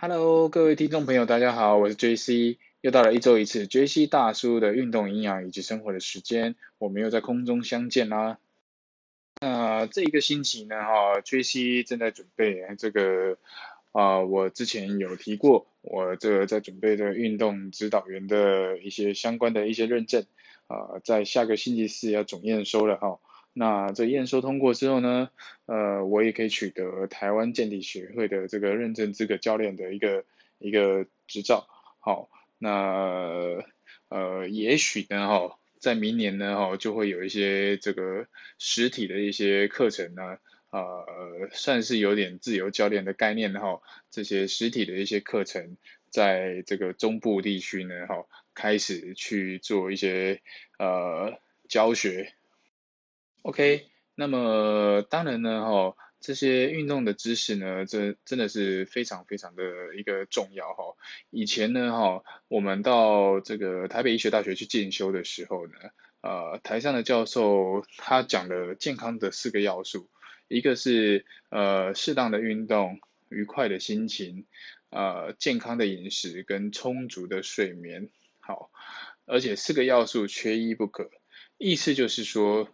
Hello，各位听众朋友，大家好，我是 JC，又到了一周一次 JC 大叔的运动营养以及生活的时间，我们又在空中相见啦。那这一个星期呢，哈，JC 正在准备这个啊，我之前有提过，我这个在准备的运动指导员的一些相关的一些认证，啊，在下个星期四要总验收了哈。那这验收通过之后呢，呃，我也可以取得台湾健体协会的这个认证资格教练的一个一个执照。好，那呃，也许呢，哈，在明年呢，哈，就会有一些这个实体的一些课程呢，呃，算是有点自由教练的概念哈。这些实体的一些课程，在这个中部地区呢，哈，开始去做一些呃教学。OK，那么当然呢，哈，这些运动的知识呢，这真的是非常非常的一个重要哈。以前呢，哈，我们到这个台北医学大学去进修的时候呢，呃，台上的教授他讲的健康的四个要素，一个是呃适当的运动、愉快的心情、呃健康的饮食跟充足的睡眠，好，而且四个要素缺一不可，意思就是说。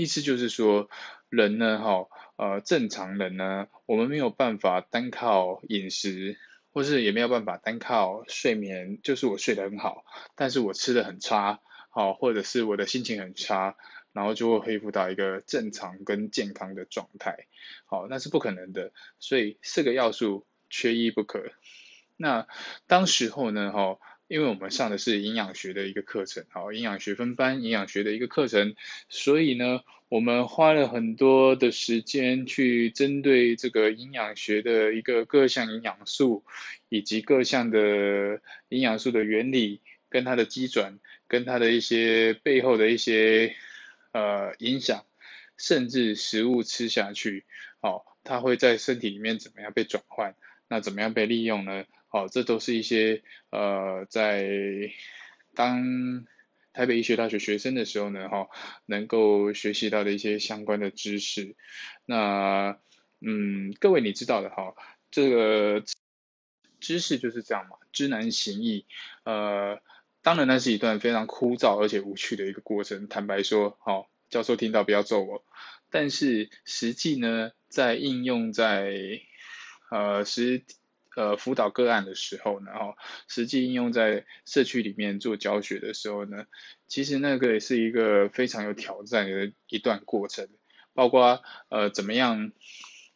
意思就是说，人呢，哈，呃，正常人呢，我们没有办法单靠饮食，或是也没有办法单靠睡眠，就是我睡得很好，但是我吃的很差，好，或者是我的心情很差，然后就会恢复到一个正常跟健康的状态，好，那是不可能的，所以四个要素缺一不可。那当时候呢，哈。因为我们上的是营养学的一个课程，好，营养学分班，营养学的一个课程，所以呢，我们花了很多的时间去针对这个营养学的一个各项营养素，以及各项的营养素的原理，跟它的基转，跟它的一些背后的一些呃影响，甚至食物吃下去，哦，它会在身体里面怎么样被转换，那怎么样被利用呢？好，这都是一些呃，在当台北医学大学学生的时候呢，哈，能够学习到的一些相关的知识。那嗯，各位你知道的哈，这个知识就是这样嘛，知难行易。呃，当然那是一段非常枯燥而且无趣的一个过程。坦白说，好，教授听到不要揍我。但是实际呢，在应用在呃实。呃，辅导个案的时候呢，哈，实际应用在社区里面做教学的时候呢，其实那个也是一个非常有挑战的一段过程，包括呃怎么样，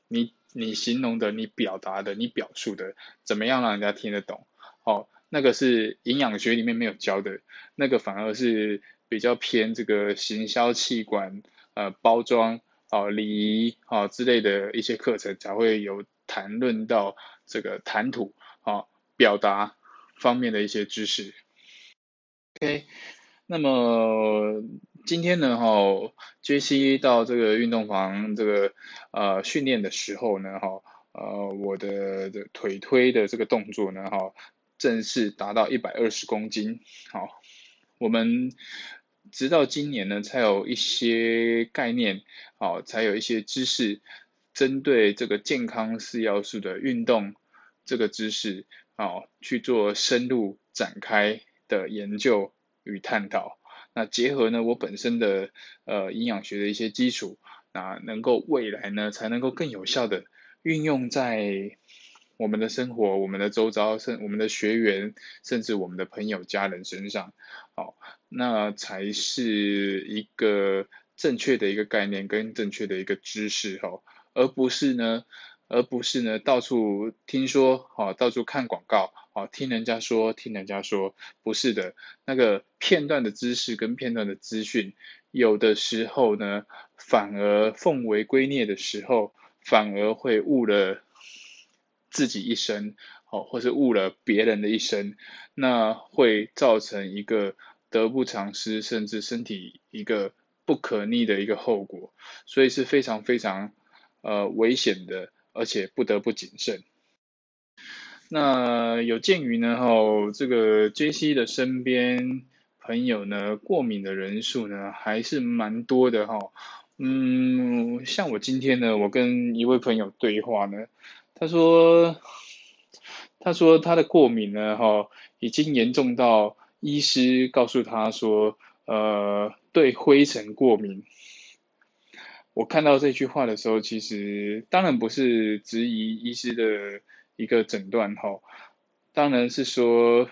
你你形容的，你表达的，你表述的，怎么样让人家听得懂，哦，那个是营养学里面没有教的，那个反而是比较偏这个行销气管呃包装哦礼仪哦之类的一些课程才会有谈论到。这个谈吐啊，表达方面的一些知识。OK，那么今天呢，哈，JC 到这个运动房这个呃训练的时候呢，哈，呃，我的的腿推的这个动作呢，哈，正式达到一百二十公斤。好，我们直到今年呢，才有一些概念，好，才有一些知识。针对这个健康四要素的运动这个知识啊，去做深入展开的研究与探讨。那结合呢，我本身的呃营养学的一些基础，那能够未来呢，才能够更有效的运用在我们的生活、我们的周遭、甚我们的学员，甚至我们的朋友、家人身上。好，那才是一个正确的一个概念跟正确的一个知识哈。而不是呢，而不是呢，到处听说，哦，到处看广告，哦，听人家说，听人家说，不是的，那个片段的知识跟片段的资讯，有的时候呢，反而奉为圭臬的时候，反而会误了自己一生，哦，或是误了别人的一生，那会造成一个得不偿失，甚至身体一个不可逆的一个后果，所以是非常非常。呃，危险的，而且不得不谨慎。那有鉴于呢，哈，这个 J.C. 的身边朋友呢，过敏的人数呢，还是蛮多的，哈。嗯，像我今天呢，我跟一位朋友对话呢，他说，他说他的过敏呢，哈，已经严重到医师告诉他说，呃，对灰尘过敏。我看到这句话的时候，其实当然不是质疑医师的一个诊断，哈，当然是说，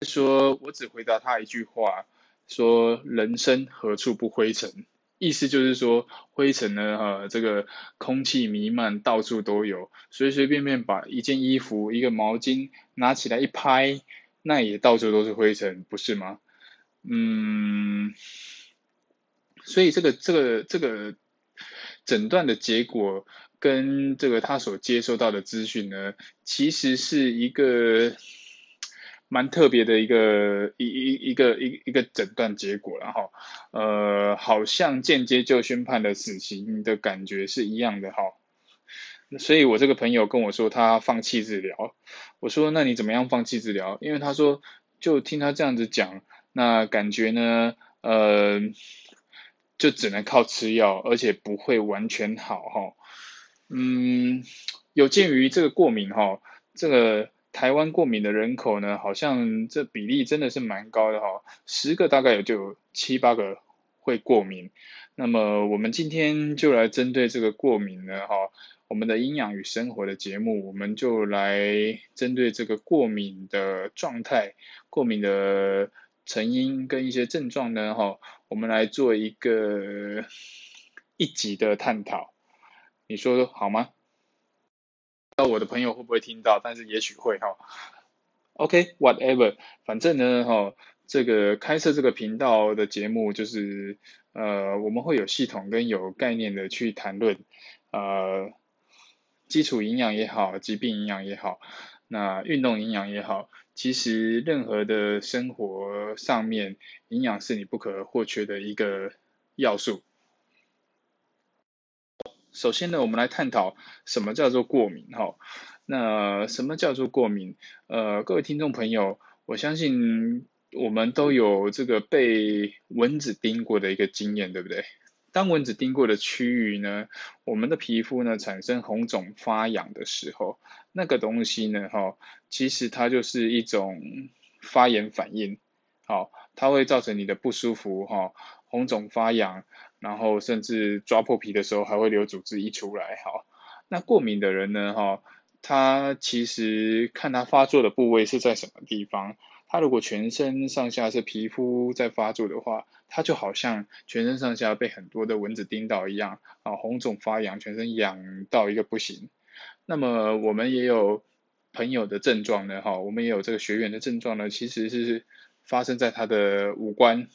说我只回答他一句话，说人生何处不灰尘。意思就是说，灰尘呢，哈，这个空气弥漫，到处都有，随随便便把一件衣服、一个毛巾拿起来一拍，那也到处都是灰尘，不是吗？嗯，所以这个这个这个诊断的结果跟这个他所接收到的资讯呢，其实是一个。蛮特别的一个一一一个一一个诊断结果，然后呃，好像间接就宣判了死刑的感觉是一样的哈。所以我这个朋友跟我说他放弃治疗，我说那你怎么样放弃治疗？因为他说就听他这样子讲，那感觉呢呃就只能靠吃药，而且不会完全好哈。嗯，有鉴于这个过敏哈，这个。台湾过敏的人口呢，好像这比例真的是蛮高的哈，十个大概有就有七八个会过敏。那么我们今天就来针对这个过敏呢哈，我们的营养与生活的节目，我们就来针对这个过敏的状态、过敏的成因跟一些症状呢哈，我们来做一个一集的探讨，你说好吗？那我的朋友会不会听到？但是也许会哈。OK，whatever，反正呢哈，这个开设这个频道的节目就是呃，我们会有系统跟有概念的去谈论呃，基础营养也好，疾病营养也好，那运动营养也好，其实任何的生活上面，营养是你不可或缺的一个要素。首先呢，我们来探讨什么叫做过敏哈。那什么叫做过敏？呃，各位听众朋友，我相信我们都有这个被蚊子叮过的一个经验，对不对？当蚊子叮过的区域呢，我们的皮肤呢产生红肿发痒的时候，那个东西呢，哈，其实它就是一种发炎反应，好，它会造成你的不舒服哈，红肿发痒。然后甚至抓破皮的时候还会流组织溢出来，哈。那过敏的人呢，哈，他其实看他发作的部位是在什么地方。他如果全身上下是皮肤在发作的话，他就好像全身上下被很多的蚊子叮到一样，啊，红肿发痒，全身痒到一个不行。那么我们也有朋友的症状呢，哈，我们也有这个学员的症状呢，其实是发生在他的五官。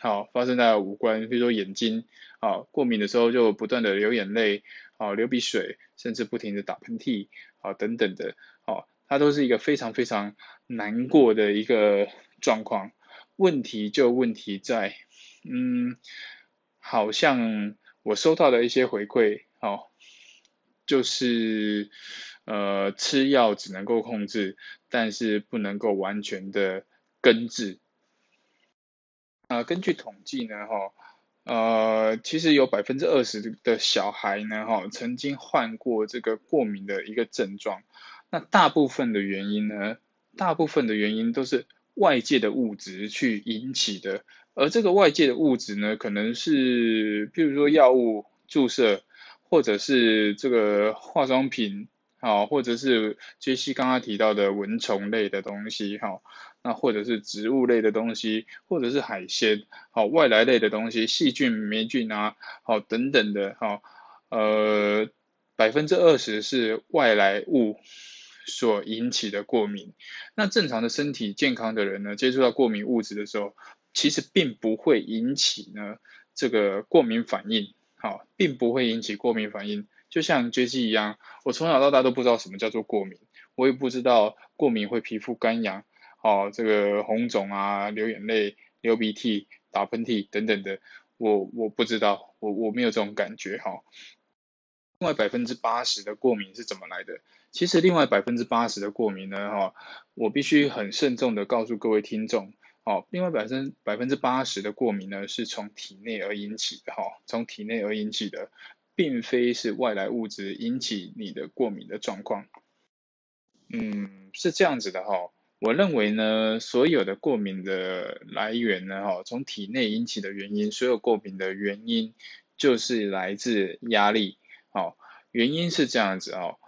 好，发生在五官，比如说眼睛，啊，过敏的时候就不断的流眼泪，啊，流鼻水，甚至不停的打喷嚏，啊，等等的，好，它都是一个非常非常难过的一个状况。问题就问题在，嗯，好像我收到的一些回馈，哦，就是呃吃药只能够控制，但是不能够完全的根治。呃，根据统计呢，哈，呃，其实有百分之二十的小孩呢，哈，曾经患过这个过敏的一个症状。那大部分的原因呢，大部分的原因都是外界的物质去引起的。而这个外界的物质呢，可能是，譬如说药物注射，或者是这个化妆品。好，或者是杰西刚刚提到的蚊虫类的东西，哈，那或者是植物类的东西，或者是海鲜，好，外来类的东西，细菌、霉菌啊，好，等等的，哈，呃，百分之二十是外来物所引起的过敏。那正常的身体健康的人呢，接触到过敏物质的时候，其实并不会引起呢这个过敏反应，好，并不会引起过敏反应。就像绝迹一样，我从小到大都不知道什么叫做过敏，我也不知道过敏会皮肤干痒，哦，这个红肿啊，流眼泪、流鼻涕、打喷嚏等等的，我我不知道，我我没有这种感觉哈。另外百分之八十的过敏是怎么来的？其实另外百分之八十的过敏呢，哈，我必须很慎重的告诉各位听众，哦，另外百分百分之八十的过敏呢，是从体内而引起的，哈，从体内而引起的。并非是外来物质引起你的过敏的状况。嗯，是这样子的哈。我认为呢，所有的过敏的来源呢，哈，从体内引起的原因，所有过敏的原因就是来自压力。好，原因是这样子哦。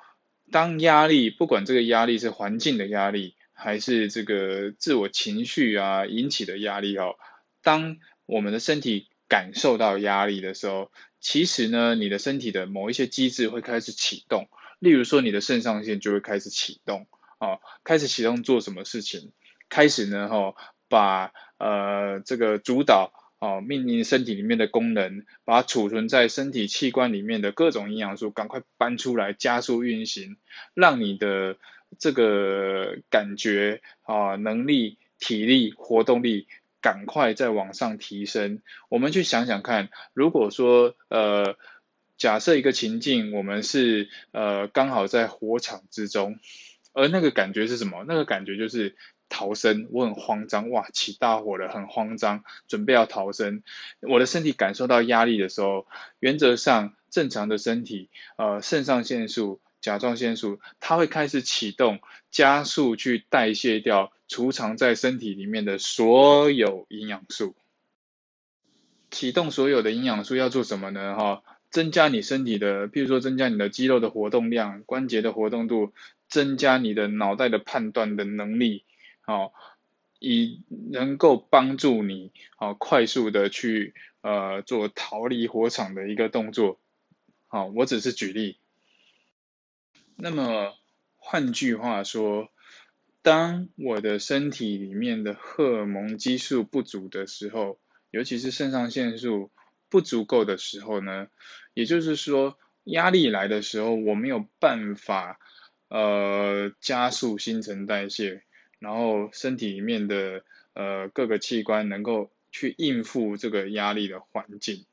当压力，不管这个压力是环境的压力，还是这个自我情绪啊引起的压力哦，当我们的身体感受到压力的时候，其实呢，你的身体的某一些机制会开始启动。例如说，你的肾上腺就会开始启动，哦，开始启动做什么事情？开始呢，哈，把呃这个主导，哦，命令身体里面的功能，把储存在身体器官里面的各种营养素赶快搬出来，加速运行，让你的这个感觉啊，能力、体力、活动力赶快再往上提升。我们去想想看，如果说呃。假设一个情境，我们是呃刚好在火场之中，而那个感觉是什么？那个感觉就是逃生，我很慌张，哇，起大火了，很慌张，准备要逃生。我的身体感受到压力的时候，原则上正常的身体，呃，肾上腺素、甲状腺素，它会开始启动，加速去代谢掉储藏在身体里面的所有营养素。启动所有的营养素要做什么呢？哈？增加你身体的，譬如说增加你的肌肉的活动量、关节的活动度，增加你的脑袋的判断的能力，好，以能够帮助你，好，快速的去呃做逃离火场的一个动作，好，我只是举例。那么换句话说，当我的身体里面的荷尔蒙激素不足的时候，尤其是肾上腺素。不足够的时候呢，也就是说压力来的时候，我没有办法呃加速新陈代谢，然后身体里面的呃各个器官能够去应付这个压力的环境。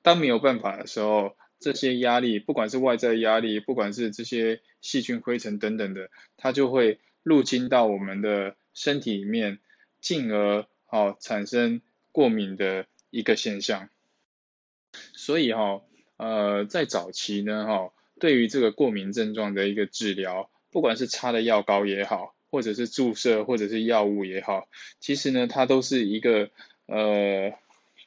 当没有办法的时候，这些压力不管是外在压力，不管是这些细菌、灰尘等等的，它就会入侵到我们的身体里面，进而好产生过敏的。一个现象，所以哈，呃，在早期呢，哈，对于这个过敏症状的一个治疗，不管是擦的药膏也好，或者是注射，或者是药物也好，其实呢，它都是一个呃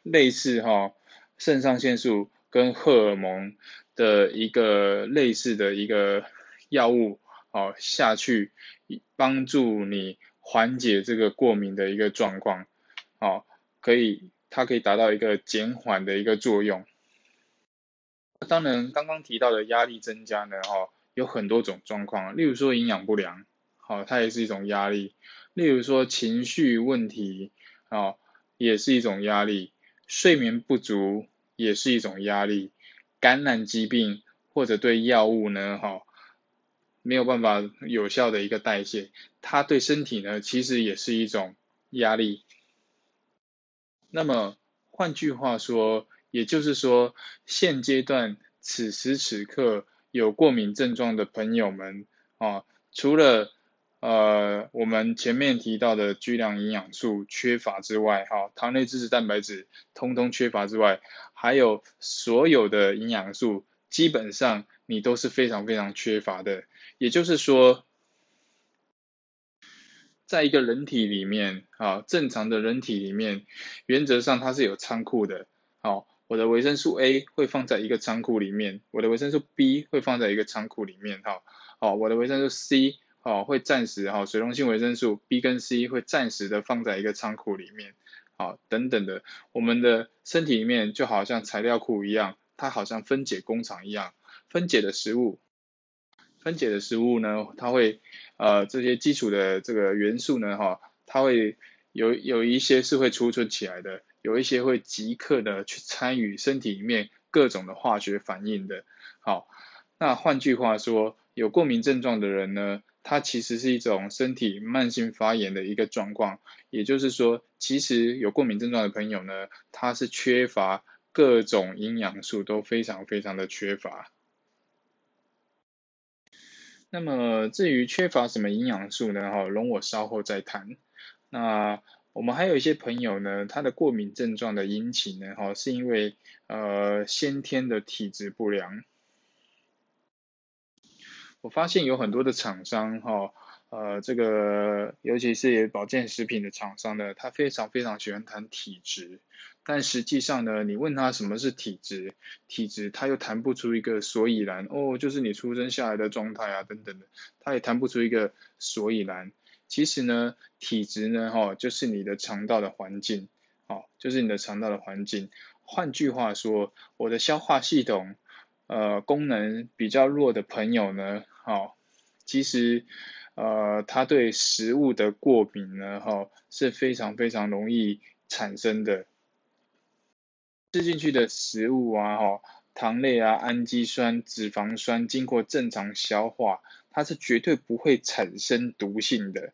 类似哈肾上腺素跟荷尔蒙的一个类似的一个药物，哦下去帮助你缓解这个过敏的一个状况，哦可以。它可以达到一个减缓的一个作用。当然，刚刚提到的压力增加呢，哦，有很多种状况，例如说营养不良，好，它也是一种压力；例如说情绪问题，哦，也是一种压力；睡眠不足也是一种压力；感染疾病或者对药物呢，哈，没有办法有效的一个代谢，它对身体呢，其实也是一种压力。那么换句话说，也就是说，现阶段此时此刻有过敏症状的朋友们啊，除了呃我们前面提到的巨量营养素缺乏之外，哈，糖类、脂质、蛋白质通通缺乏之外，还有所有的营养素基本上你都是非常非常缺乏的，也就是说。在一个人体里面，啊，正常的人体里面，原则上它是有仓库的，好，我的维生素 A 会放在一个仓库里面，我的维生素 B 会放在一个仓库里面，哈，好，我的维生素 C，哦，会暂时，哈，水溶性维生素 B 跟 C 会暂时的放在一个仓库里面，好，等等的，我们的身体里面就好像材料库一样，它好像分解工厂一样，分解的食物。分解的食物呢，它会呃这些基础的这个元素呢，哈，它会有有一些是会储存起来的，有一些会即刻的去参与身体里面各种的化学反应的。好，那换句话说，有过敏症状的人呢，它其实是一种身体慢性发炎的一个状况，也就是说，其实有过敏症状的朋友呢，他是缺乏各种营养素都非常非常的缺乏。那么至于缺乏什么营养素呢？哈，容我稍后再谈。那我们还有一些朋友呢，他的过敏症状的引起呢，哈，是因为呃先天的体质不良。我发现有很多的厂商哈，呃，这个尤其是保健食品的厂商呢，他非常非常喜欢谈体质，但实际上呢，你问他什么是体质，体质他又谈不出一个所以然，哦，就是你出生下来的状态啊等等的，他也谈不出一个所以然。其实呢，体质呢，哈，就是你的肠道的环境，好，就是你的肠道的环境。换句话说，我的消化系统。呃，功能比较弱的朋友呢，哈，其实呃，他对食物的过敏呢，哈，是非常非常容易产生的。吃进去的食物啊，哈，糖类啊、氨基酸、脂肪酸，经过正常消化，它是绝对不会产生毒性的。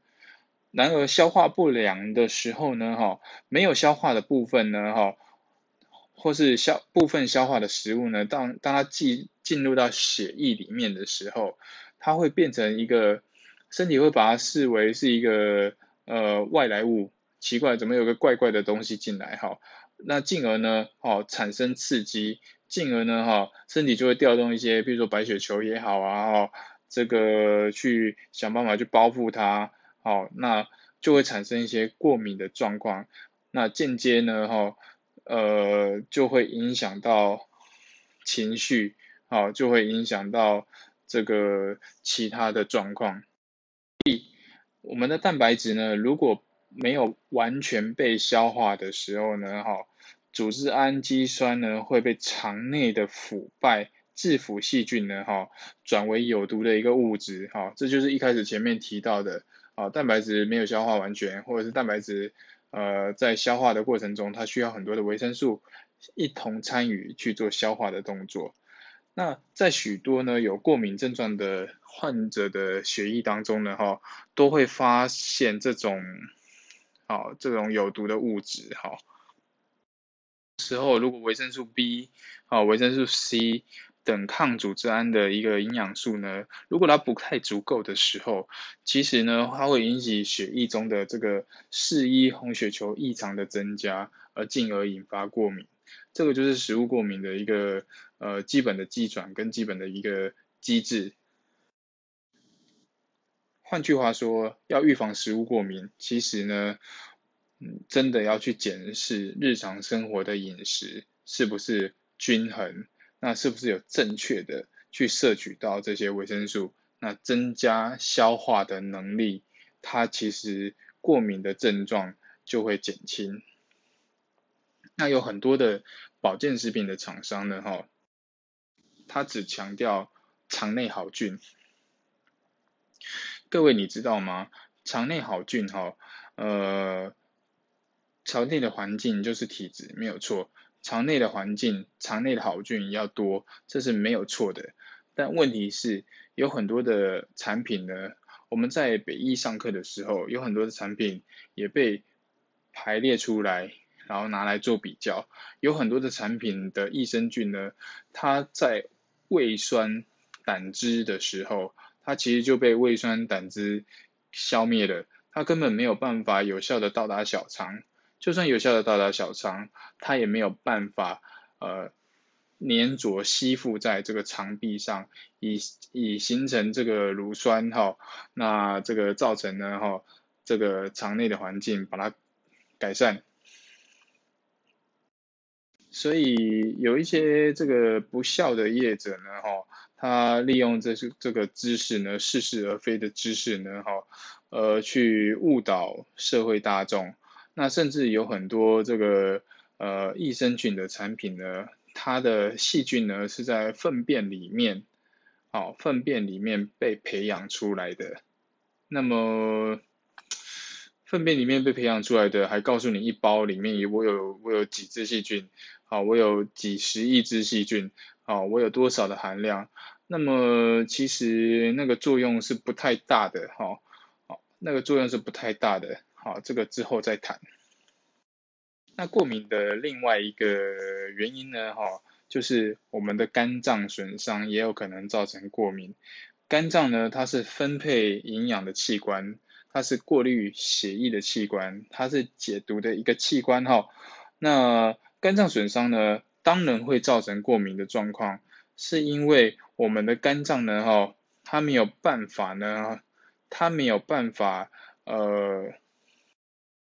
然而，消化不良的时候呢，哈，没有消化的部分呢，哈。或是消部分消化的食物呢，当当它进进入到血液里面的时候，它会变成一个身体会把它视为是一个呃外来物，奇怪，怎么有个怪怪的东西进来哈？那进而呢，哦产生刺激，进而呢哈身体就会调动一些，比如说白血球也好啊，哦这个去想办法去包覆它，好，那就会产生一些过敏的状况，那间接呢哈。呃，就会影响到情绪，好，就会影响到这个其他的状况。我们的蛋白质呢，如果没有完全被消化的时候呢，哈，组织氨基酸呢会被肠内的腐败致腐细菌呢，哈，转为有毒的一个物质，哈，这就是一开始前面提到的，啊，蛋白质没有消化完全，或者是蛋白质。呃，在消化的过程中，它需要很多的维生素一同参与去做消化的动作。那在许多呢有过敏症状的患者的血液当中呢，哈，都会发现这种，好，这种有毒的物质，哈。时候如果维生素 B，好，维生素 C。等抗组织胺的一个营养素呢，如果它不太足够的时候，其实呢，它会引起血液中的这个四一红血球异常的增加，而进而引发过敏。这个就是食物过敏的一个呃基本的机转跟基本的一个机制。换句话说，要预防食物过敏，其实呢，嗯，真的要去检视日常生活的饮食是不是均衡。那是不是有正确的去摄取到这些维生素？那增加消化的能力，它其实过敏的症状就会减轻。那有很多的保健食品的厂商呢，哈，他只强调肠内好菌。各位你知道吗？肠内好菌，哈，呃，肠内的环境就是体质，没有错。肠内的环境，肠内的好菌要多，这是没有错的。但问题是，有很多的产品呢，我们在北医上课的时候，有很多的产品也被排列出来，然后拿来做比较。有很多的产品的益生菌呢，它在胃酸胆汁的时候，它其实就被胃酸胆汁消灭了，它根本没有办法有效的到达小肠。就算有效的到达小肠，它也没有办法呃粘着吸附在这个肠壁上，以以形成这个乳酸哈，那这个造成呢哈这个肠内的环境把它改善，所以有一些这个不孝的业者呢哈，他利用这是这个知识呢似是而非的知识呢哈，呃去误导社会大众。那甚至有很多这个呃益生菌的产品呢，它的细菌呢是在粪便里面，好粪便里面被培养出来的。那么粪便里面被培养出来的，还告诉你一包里面有我有我有几只细菌，好我有几十亿只细菌，好我有多少的含量？那么其实那个作用是不太大的，哈，好那个作用是不太大的。好，这个之后再谈。那过敏的另外一个原因呢，哈，就是我们的肝脏损伤也有可能造成过敏。肝脏呢，它是分配营养的器官，它是过滤血液的器官，它是解毒的一个器官，哈。那肝脏损伤呢，当然会造成过敏的状况，是因为我们的肝脏呢，哈，它没有办法呢，它没有办法，呃，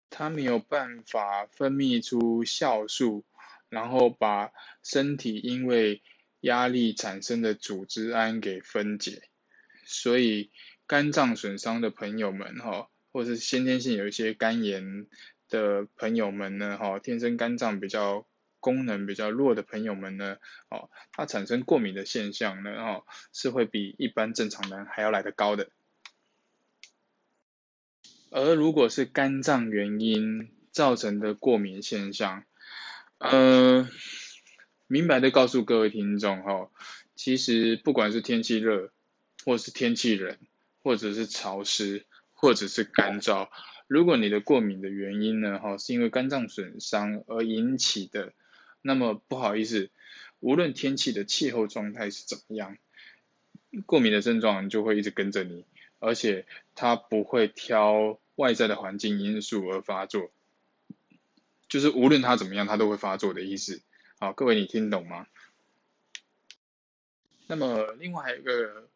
它没有办法分泌出酵素，然后把身体因为压力产生的组织胺给分解，所以肝脏损伤的朋友们哈，或者是先天性有一些肝炎的朋友们呢，哈，天生肝脏比较。功能比较弱的朋友们呢，哦，它产生过敏的现象呢，哦，是会比一般正常人还要来得高的。而如果是肝脏原因造成的过敏现象，呃，明白的告诉各位听众哈，其实不管是天气热，或是天气冷，或者是潮湿，或者是干燥，如果你的过敏的原因呢，哈，是因为肝脏损伤而引起的。那么不好意思，无论天气的气候状态是怎么样，过敏的症状就会一直跟着你，而且它不会挑外在的环境因素而发作，就是无论它怎么样，它都会发作的意思。好，各位你听懂吗？那么另外一个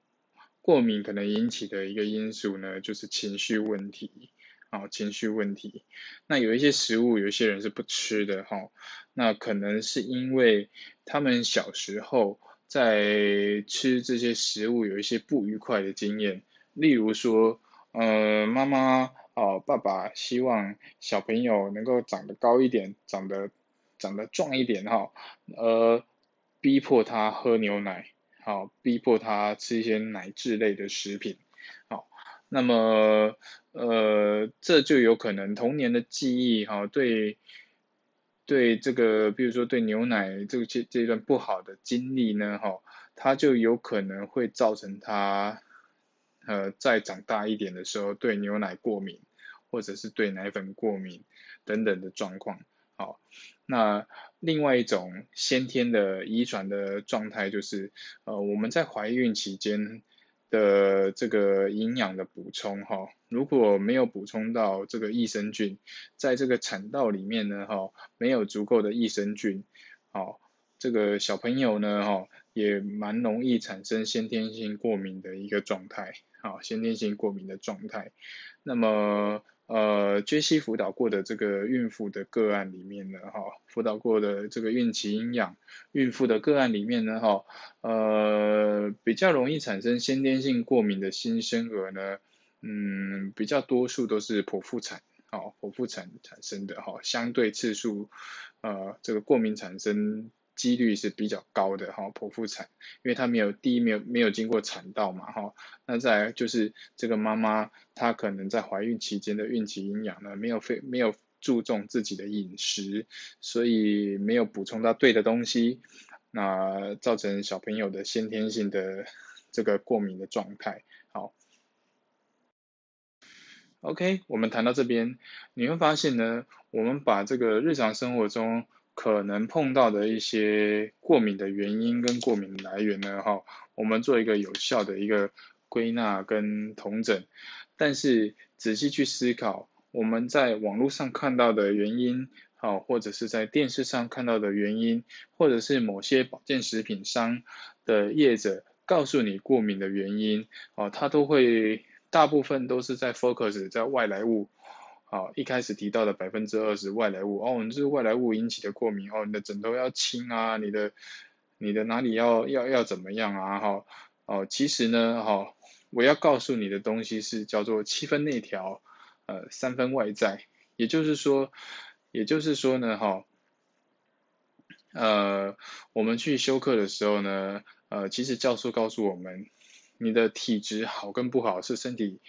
过敏可能引起的一个因素呢，就是情绪问题。啊，情绪问题，那有一些食物，有一些人是不吃的哈，那可能是因为他们小时候在吃这些食物有一些不愉快的经验，例如说，呃，妈妈哦，爸爸希望小朋友能够长得高一点，长得长得壮一点哈，呃，逼迫他喝牛奶，好，逼迫他吃一些奶制类的食品，那么，呃，这就有可能童年的记忆哈，对，对这个，比如说对牛奶这个这这段不好的经历呢，哈，它就有可能会造成他，呃，再长大一点的时候对牛奶过敏，或者是对奶粉过敏等等的状况，好，那另外一种先天的遗传的状态就是，呃，我们在怀孕期间。的这个营养的补充哈，如果没有补充到这个益生菌，在这个产道里面呢哈，没有足够的益生菌，好，这个小朋友呢哈，也蛮容易产生先天性过敏的一个状态，好，先天性过敏的状态，那么。呃，杰西辅导过的这个孕妇的个案里面呢，哈，辅导过的这个孕期营养孕妇的个案里面呢，哈，呃，比较容易产生先天性过敏的新生儿呢，嗯，比较多数都是剖腹产，哦，剖腹产产生的，哈，相对次数，呃，这个过敏产生。几率是比较高的哈，剖腹产，因为它没有第一没有没有经过产道嘛哈，那再就是这个妈妈她可能在怀孕期间的孕期营养呢没有非没有注重自己的饮食，所以没有补充到对的东西，那造成小朋友的先天性的这个过敏的状态。好，OK，我们谈到这边，你会发现呢，我们把这个日常生活中。可能碰到的一些过敏的原因跟过敏来源呢，哈，我们做一个有效的一个归纳跟统整，但是仔细去思考，我们在网络上看到的原因，好，或者是在电视上看到的原因，或者是某些保健食品商的业者告诉你过敏的原因，哦，它都会大部分都是在 focus 在外来物。好，一开始提到的百分之二十外来物，哦，你这是外来物引起的过敏，哦，你的枕头要轻啊，你的你的哪里要要要怎么样啊，哈，哦，其实呢，哈，我要告诉你的东西是叫做七分内调，呃，三分外在，也就是说，也就是说呢，哈，呃，我们去修课的时候呢，呃，其实教授告诉我们，你的体质好跟不好是身体。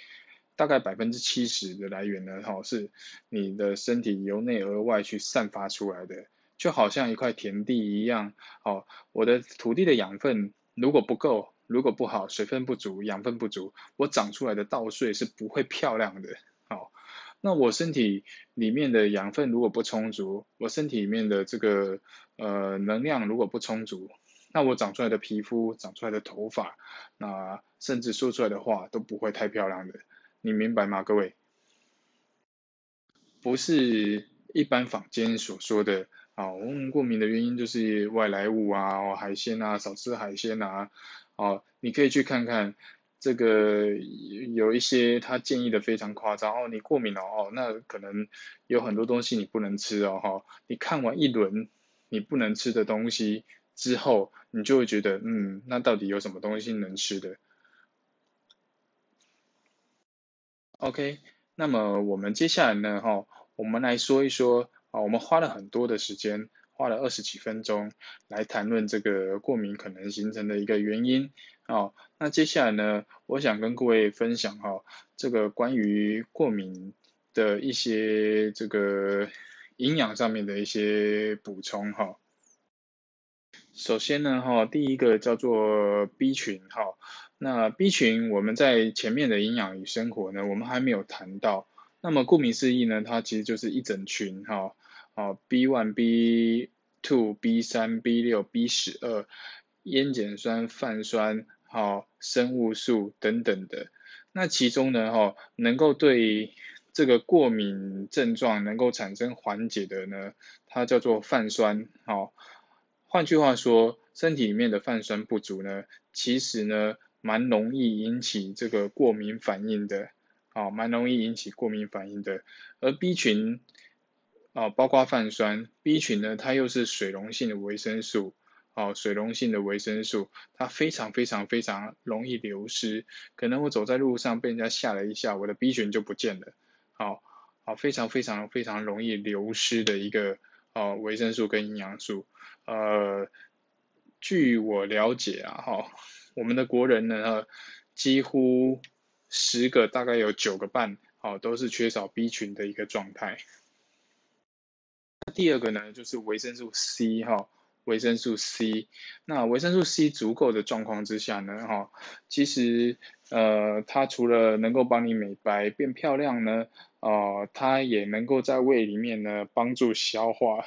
大概百分之七十的来源呢，哈，是你的身体由内而外去散发出来的，就好像一块田地一样，哦，我的土地的养分如果不够，如果不好，水分不足，养分不足，我长出来的稻穗是不会漂亮的，好，那我身体里面的养分如果不充足，我身体里面的这个呃能量如果不充足，那我长出来的皮肤、长出来的头发，那甚至说出来的话都不会太漂亮的。你明白吗，各位？不是一般坊间所说的啊，我们过敏的原因就是外来物啊，海鲜啊，少吃海鲜啊，哦，你可以去看看这个有一些他建议的非常夸张哦，你过敏了哦，那可能有很多东西你不能吃哦哈。你看完一轮你不能吃的东西之后，你就会觉得嗯，那到底有什么东西能吃的？OK，那么我们接下来呢哈，我们来说一说啊，我们花了很多的时间。花了二十几分钟来谈论这个过敏可能形成的一个原因，哦，那接下来呢，我想跟各位分享哈，这个关于过敏的一些这个营养上面的一些补充哈。首先呢哈，第一个叫做 B 群哈，那 B 群我们在前面的营养与生活呢，我们还没有谈到，那么顾名思义呢，它其实就是一整群哈。哦，B one、B two、B 三、B 六、B 十二，烟碱酸、泛酸，好，生物素等等的。那其中呢，哈，能够对这个过敏症状能够产生缓解的呢，它叫做泛酸，好。换句话说，身体里面的泛酸不足呢，其实呢，蛮容易引起这个过敏反应的，啊，蛮容易引起过敏反应的。而 B 群啊，包括泛酸 B 群呢，它又是水溶性的维生素，哦，水溶性的维生素，它非常非常非常容易流失，可能我走在路上被人家吓了一下，我的 B 群就不见了，好，好，非常非常非常容易流失的一个哦维生素跟营养素，呃，据我了解啊，哈，我们的国人呢，几乎十个大概有九个半，哦，都是缺少 B 群的一个状态。第二个呢，就是维生素 C 哈，维生素 C。那维生素 C 足够的状况之下呢，哈，其实呃，它除了能够帮你美白变漂亮呢，呃，它也能够在胃里面呢帮助消化，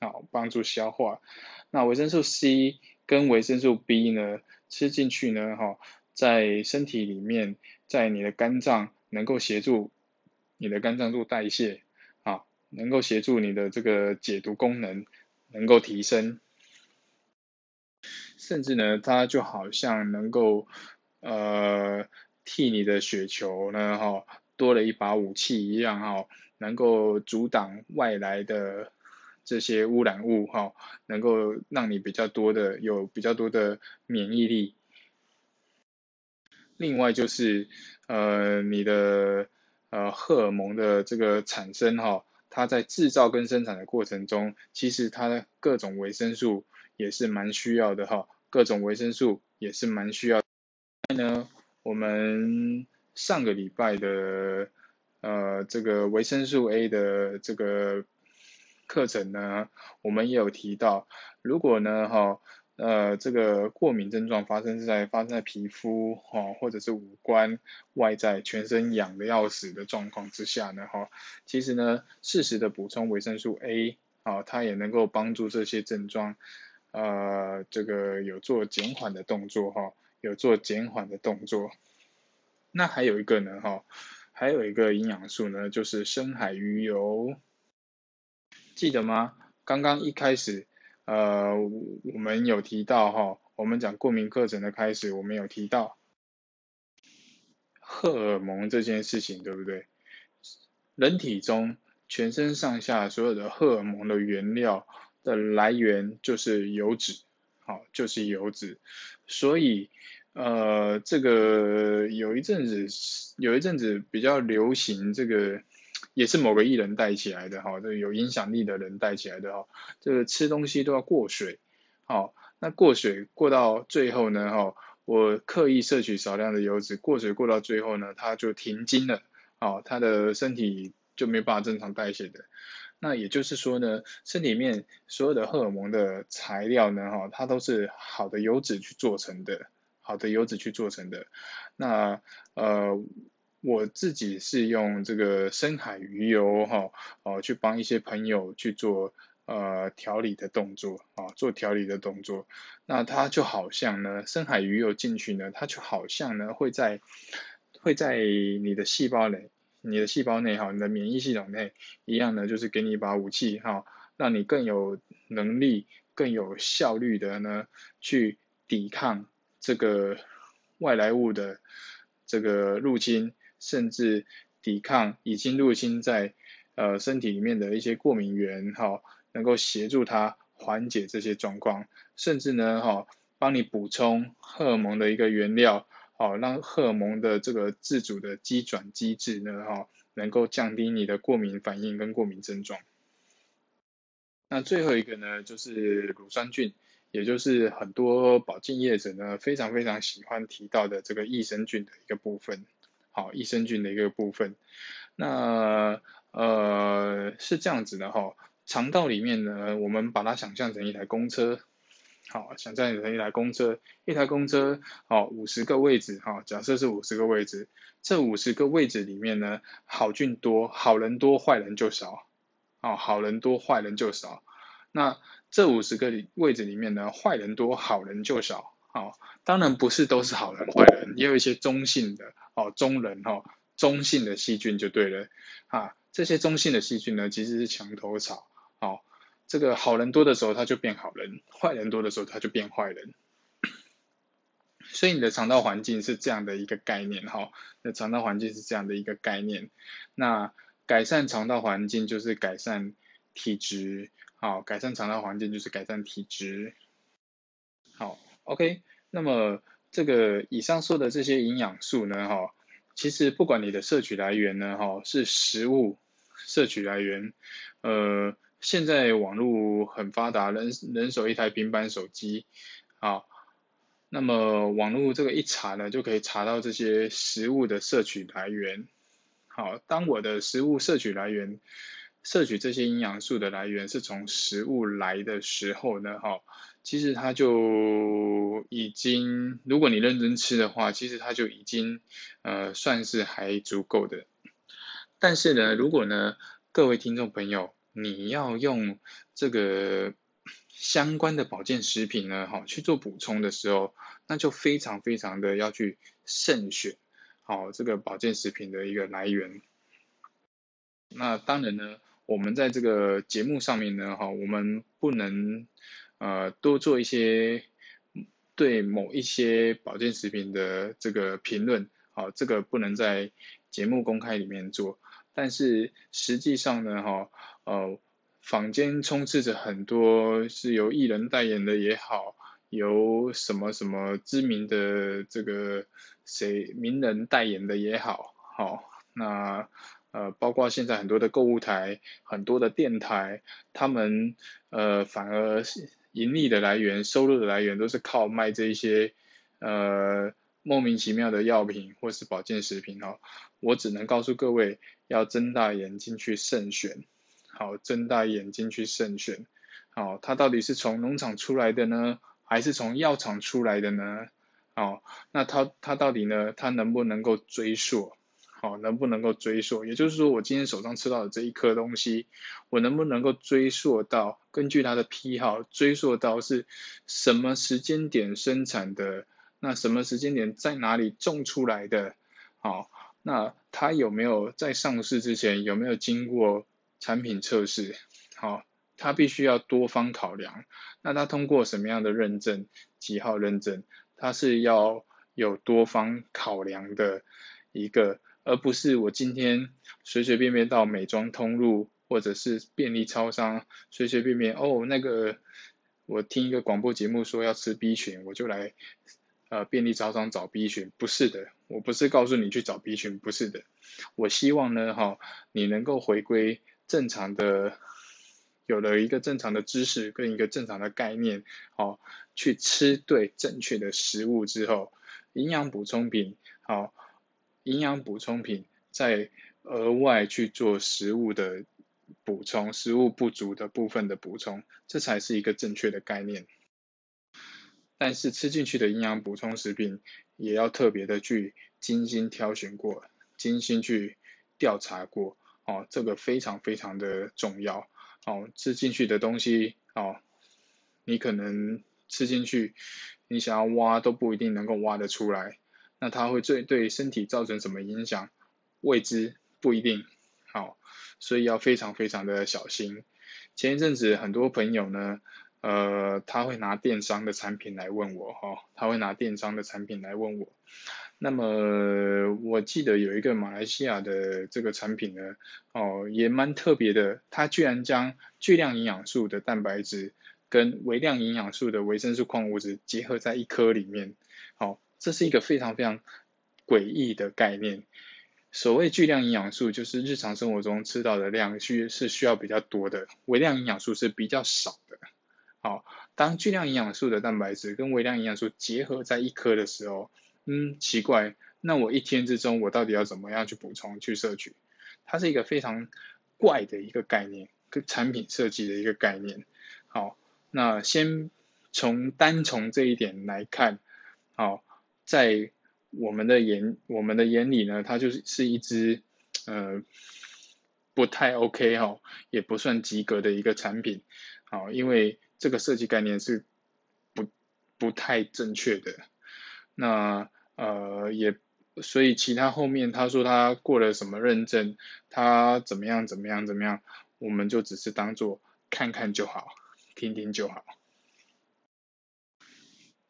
好，帮助消化。那维生素 C 跟维生素 B 呢，吃进去呢，哈，在身体里面，在你的肝脏能够协助你的肝脏做代谢。啊能够协助你的这个解毒功能能够提升，甚至呢，它就好像能够呃替你的血球呢哈多了一把武器一样哈，能够阻挡外来的这些污染物哈，能够让你比较多的有比较多的免疫力。另外就是呃你的呃荷尔蒙的这个产生哈。它在制造跟生产的过程中，其实它的各种维生素也是蛮需要的哈，各种维生素也是蛮需要。呢，我们上个礼拜的呃这个维生素 A 的这个课程呢，我们也有提到，如果呢哈。呃，这个过敏症状发生在发生在皮肤哈，或者是五官外在全身痒的要死的状况之下呢哈，其实呢适时的补充维生素 A 啊，它也能够帮助这些症状呃这个有做减缓的动作哈，有做减缓的动作。那还有一个呢哈，还有一个营养素呢就是深海鱼油，记得吗？刚刚一开始。呃，我们有提到哈，我们讲过敏课程的开始，我们有提到荷尔蒙这件事情，对不对？人体中全身上下所有的荷尔蒙的原料的来源就是油脂，好，就是油脂。所以呃，这个有一阵子有一阵子比较流行这个。也是某个艺人带起来的哈，这有影响力的人带起来的哈，这个吃东西都要过水，好，那过水过到最后呢哈，我刻意摄取少量的油脂，过水过到最后呢，它就停经了，哦，他的身体就没办法正常代谢的，那也就是说呢，身体里面所有的荷尔蒙的材料呢哈，它都是好的油脂去做成的，好的油脂去做成的，那呃。我自己是用这个深海鱼油哈，哦去帮一些朋友去做呃调理的动作啊，做调理的动作。那它就好像呢，深海鱼油进去呢，它就好像呢会在会在你的细胞内，你的细胞内哈，你的免疫系统内一样呢，就是给你一把武器哈，让你更有能力、更有效率的呢去抵抗这个。外来物的这个入侵，甚至抵抗已经入侵在呃身体里面的一些过敏源，哈，能够协助它缓解这些状况，甚至呢，哈，帮你补充荷尔蒙的一个原料，好，让荷尔蒙的这个自主的机转机制呢，哈，能够降低你的过敏反应跟过敏症状。那最后一个呢，就是乳酸菌，也就是很多保健业者呢非常非常喜欢提到的这个益生菌的一个部分，好，益生菌的一个部分。那呃是这样子的哈，肠道里面呢，我们把它想象成一台公车，好，想象成一台公车，一台公车，好，五十个位置，哈，假设是五十个位置，这五十个位置里面呢，好菌多，好人多，坏人就少。哦，好人多，坏人就少。那这五十个位置里面呢，坏人多，好人就少。哦，当然不是都是好人坏人，也有一些中性的哦，中人哈，中性的细菌就对了。啊，这些中性的细菌呢，其实是墙头草。哦，这个好人多的时候，它就变好人；坏人多的时候，它就变坏人。所以你的肠道环境是这样的一个概念哈，那肠道环境是这样的一个概念。那改善肠道环境就是改善体质，好，改善肠道环境就是改善体质，好，OK，那么这个以上说的这些营养素呢，哈，其实不管你的摄取来源呢，哈，是食物摄取来源，呃，现在网络很发达，人人手一台平板手机，好，那么网络这个一查呢，就可以查到这些食物的摄取来源。好，当我的食物摄取来源，摄取这些营养素的来源是从食物来的时候呢，哈，其实它就已经，如果你认真吃的话，其实它就已经，呃，算是还足够的。但是呢，如果呢，各位听众朋友，你要用这个相关的保健食品呢，哈，去做补充的时候，那就非常非常的要去慎选。好，这个保健食品的一个来源。那当然呢，我们在这个节目上面呢，哈，我们不能呃多做一些对某一些保健食品的这个评论，好，这个不能在节目公开里面做。但是实际上呢，哈，呃，坊间充斥着很多是由艺人代言的也好。由什么什么知名的这个谁名人代言的也好，好，那呃包括现在很多的购物台、很多的电台，他们呃反而是盈利的来源、收入的来源都是靠卖这一些呃莫名其妙的药品或是保健食品哦。我只能告诉各位，要睁大眼睛去慎选，好，睁大眼睛去慎选，好，它到底是从农场出来的呢？还是从药厂出来的呢？哦，那它它到底呢？它能不能够追溯？好，能不能够追溯？也就是说，我今天手上吃到的这一颗东西，我能不能够追溯到？根据它的批号，追溯到是什么时间点生产的？那什么时间点在哪里种出来的？好，那它有没有在上市之前有没有经过产品测试？好。它必须要多方考量，那它通过什么样的认证？几号认证？它是要有多方考量的一个，而不是我今天随随便便到美妆通路或者是便利超商随随便便哦，那个我听一个广播节目说要吃 B 群，我就来呃便利超商找 B 群，不是的，我不是告诉你去找 B 群，不是的，我希望呢哈，你能够回归正常的。有了一个正常的知识跟一个正常的概念，好，去吃对正确的食物之后，营养补充品，好，营养补充品再额外去做食物的补充，食物不足的部分的补充，这才是一个正确的概念。但是吃进去的营养补充食品，也要特别的去精心挑选过，精心去调查过，哦，这个非常非常的重要。哦，吃进去的东西哦，你可能吃进去，你想要挖都不一定能够挖得出来。那它会最对身体造成什么影响？未知，不一定。好，所以要非常非常的小心。前一阵子很多朋友呢，呃，他会拿电商的产品来问我哈，他会拿电商的产品来问我。那么我记得有一个马来西亚的这个产品呢，哦，也蛮特别的，它居然将巨量营养素的蛋白质跟微量营养素的维生素矿物质结合在一颗里面，好，这是一个非常非常诡异的概念。所谓巨量营养素，就是日常生活中吃到的量需是需要比较多的，微量营养素是比较少的。好，当巨量营养素的蛋白质跟微量营养素结合在一颗的时候，嗯，奇怪，那我一天之中我到底要怎么样去补充去摄取？它是一个非常怪的一个概念，跟产品设计的一个概念。好，那先从单从这一点来看，好，在我们的眼我们的眼里呢，它就是是一只呃不太 OK 哈，也不算及格的一个产品。好，因为这个设计概念是不不太正确的，那呃也所以其他后面他说他过了什么认证，他怎么样怎么样怎么样，我们就只是当做看看就好，听听就好。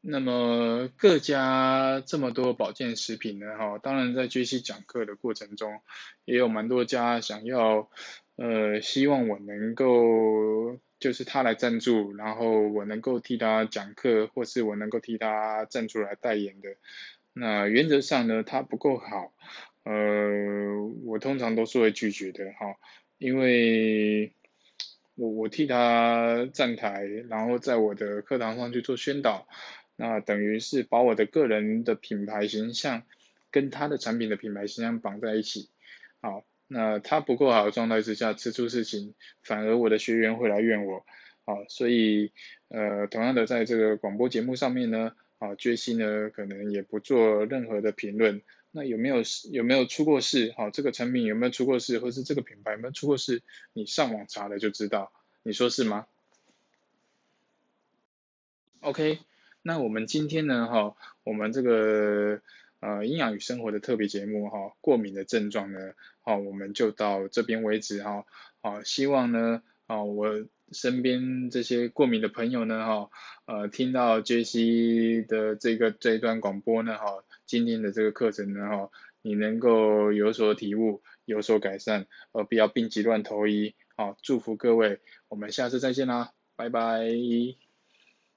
那么各家这么多保健食品呢，哈，当然在学习讲课的过程中，也有蛮多家想要呃希望我能够。就是他来赞助，然后我能够替他讲课，或是我能够替他站出来代言的。那原则上呢，他不够好，呃，我通常都是会拒绝的哈，因为我我替他站台，然后在我的课堂上去做宣导，那等于是把我的个人的品牌形象跟他的产品的品牌形象绑在一起，好。那他不够好的状态之下吃出事情，反而我的学员会来怨我，好，所以呃同样的在这个广播节目上面呢，啊决心呢可能也不做任何的评论。那有没有有没有出过事？好，这个产品有没有出过事，或是这个品牌有没有出过事？你上网查了就知道，你说是吗？OK，那我们今天呢，哈，我们这个。呃，营养与生活的特别节目哈，过敏的症状呢，好，我们就到这边为止哈，好，希望呢，啊，我身边这些过敏的朋友呢，哈，呃，听到杰西的这个这一段广播呢，哈，今天的这个课程呢，哈，你能够有所体悟，有所改善，而不要病急乱投医，好，祝福各位，我们下次再见啦，拜拜。